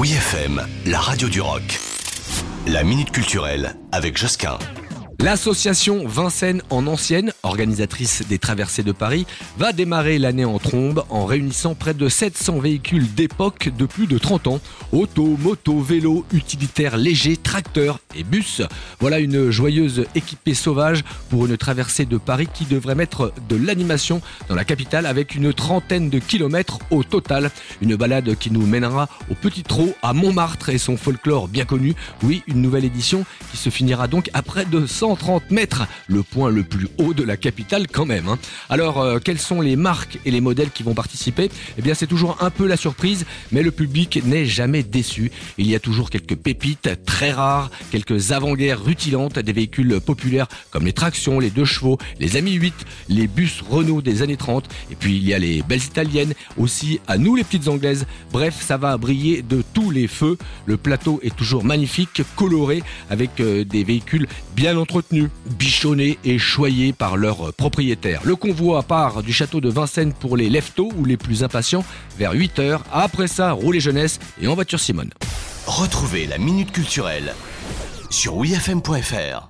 Oui FM, la radio du rock. La minute culturelle avec Josquin. L'association Vincennes en ancienne, organisatrice des traversées de Paris, va démarrer l'année en trombe en réunissant près de 700 véhicules d'époque de plus de 30 ans. Auto, moto, vélo, utilitaires légers, tracteurs et bus. Voilà une joyeuse équipée sauvage pour une traversée de Paris qui devrait mettre de l'animation dans la capitale avec une trentaine de kilomètres au total. Une balade qui nous mènera au Petit Trot à Montmartre et son folklore bien connu. Oui, une nouvelle édition qui se finira donc à près de 100 130 mètres, le point le plus haut de la capitale quand même. Hein. Alors, euh, quelles sont les marques et les modèles qui vont participer? Eh bien, c'est toujours un peu la surprise, mais le public n'est jamais déçu. Il y a toujours quelques pépites très rares, avant-guerres rutilantes, des véhicules populaires comme les tractions, les deux chevaux, les Ami 8, les bus Renault des années 30, et puis il y a les belles italiennes, aussi à nous les petites anglaises. Bref, ça va briller de tous les feux. Le plateau est toujours magnifique, coloré, avec euh, des véhicules bien entretenus bichonnés et choyés par leurs propriétaires. Le convoi part du château de Vincennes pour les leftos ou les plus impatients vers 8h. Après ça, rouler jeunesse et en voiture Simone. Retrouvez la Minute Culturelle sur wifm.fr.